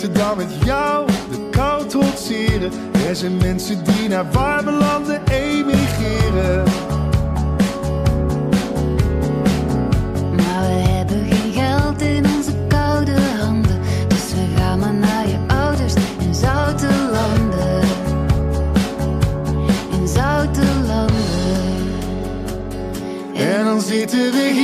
beter dan met jou de kou trotseren. Er zijn mensen die naar warme landen emigreren. Maar we hebben geen geld in onze koude handen. Dus we gaan maar naar je ouders in zoute landen. In zoute landen. En dan zitten we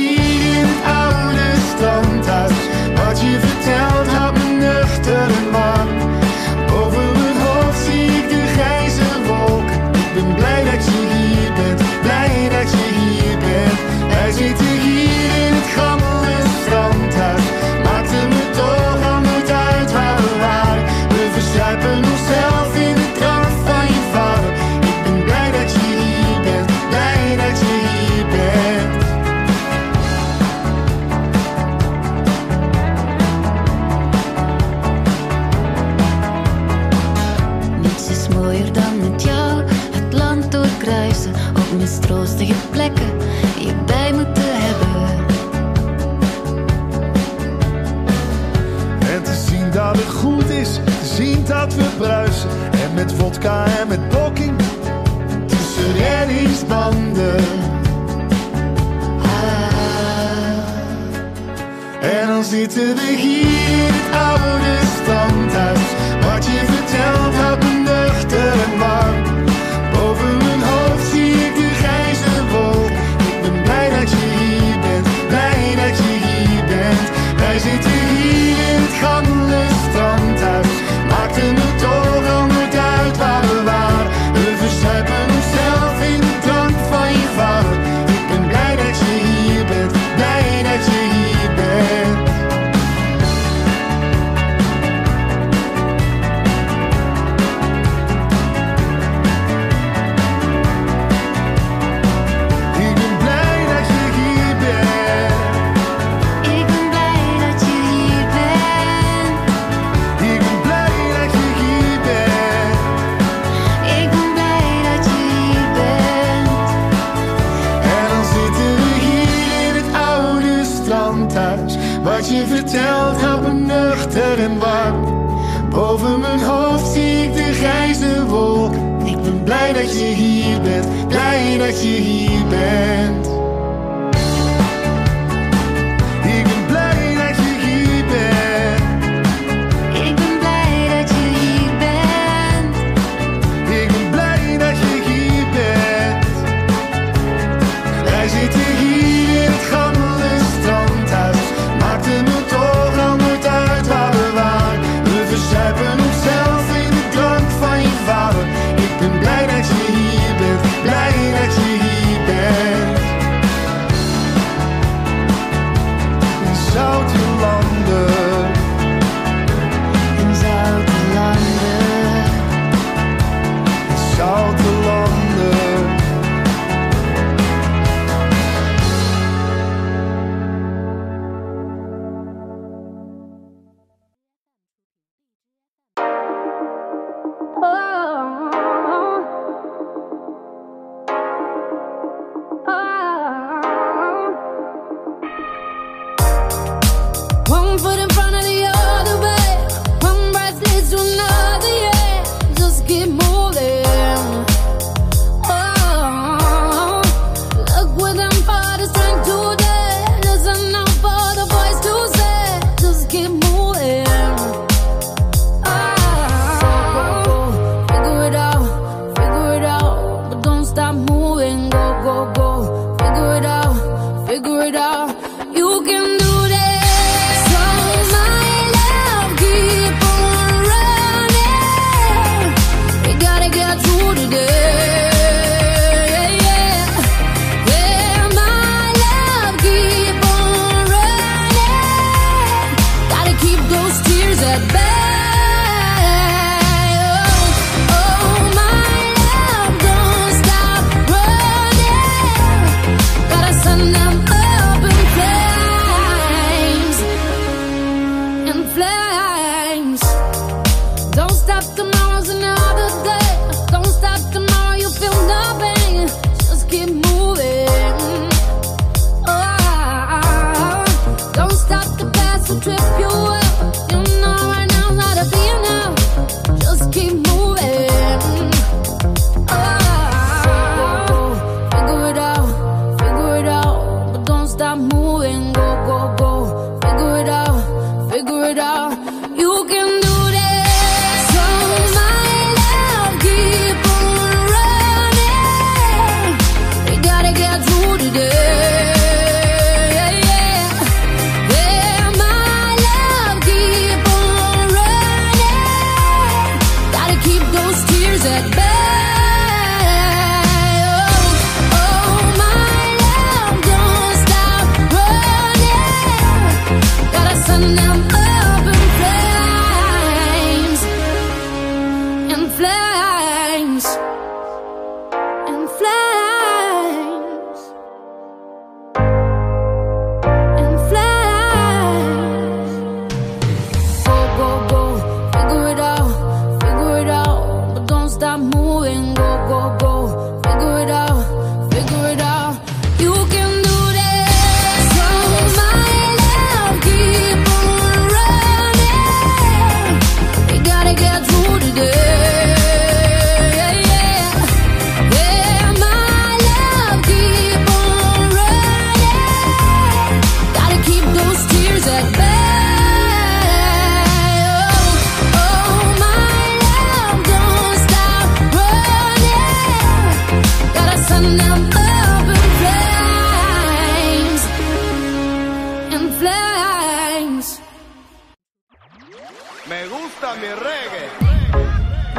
Me gusta mi reggae.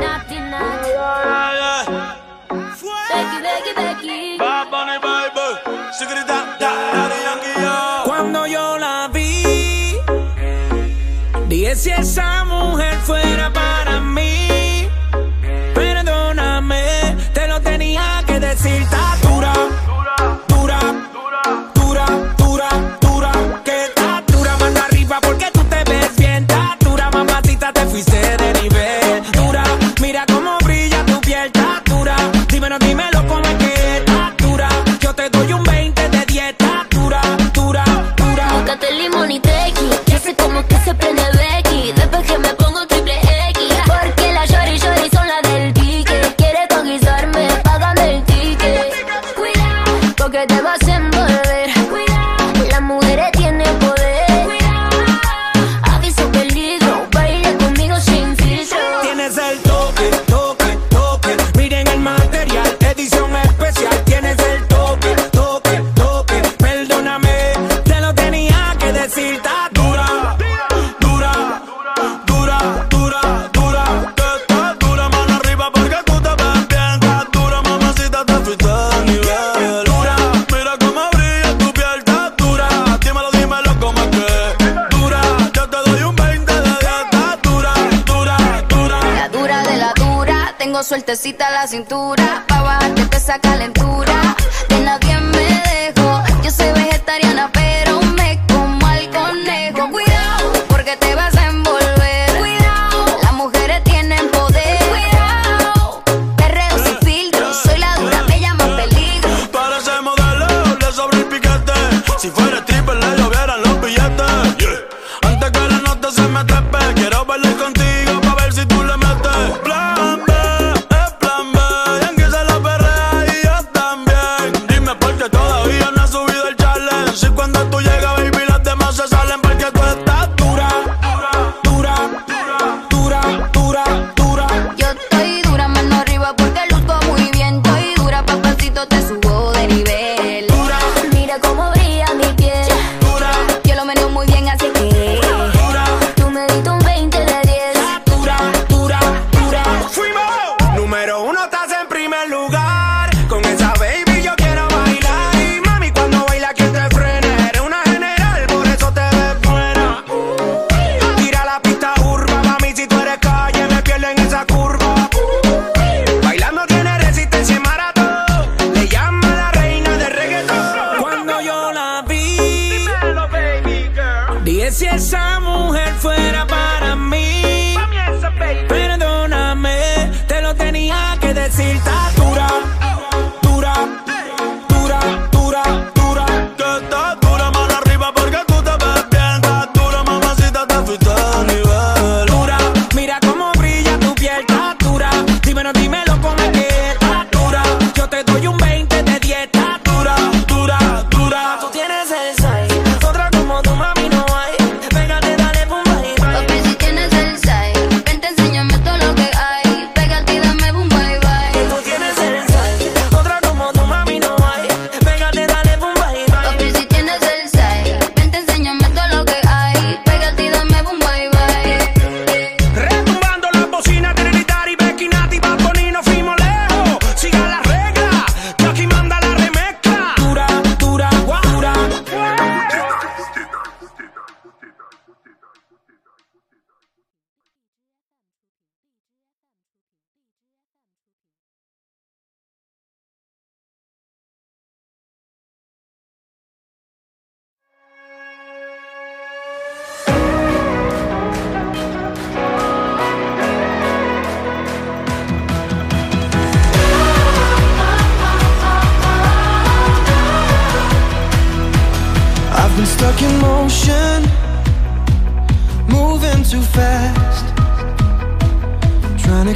Nati, nati. Becky, Becky, Becky. Bad Bunny, baby. Secreta, Daddy Yankee, yo. Cuando yo la vi, dije si esa mujer fuera para cintura.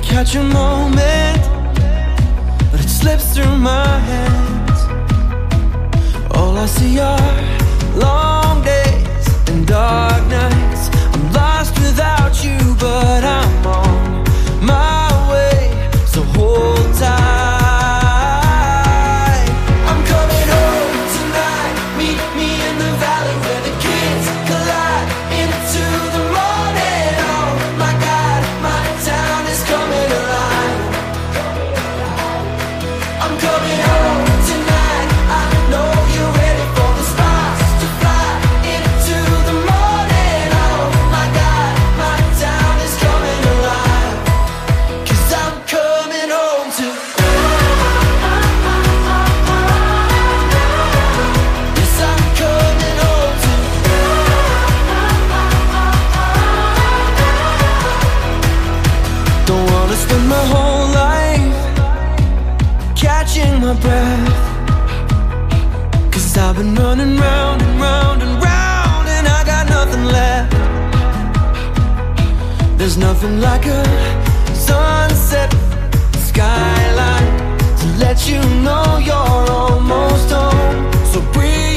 to catch a moment But it slips through my hands. All I see are long days and dark nights. I'm lost without you but I'm There's nothing like a sunset skyline To let you know you're almost home. So breathe.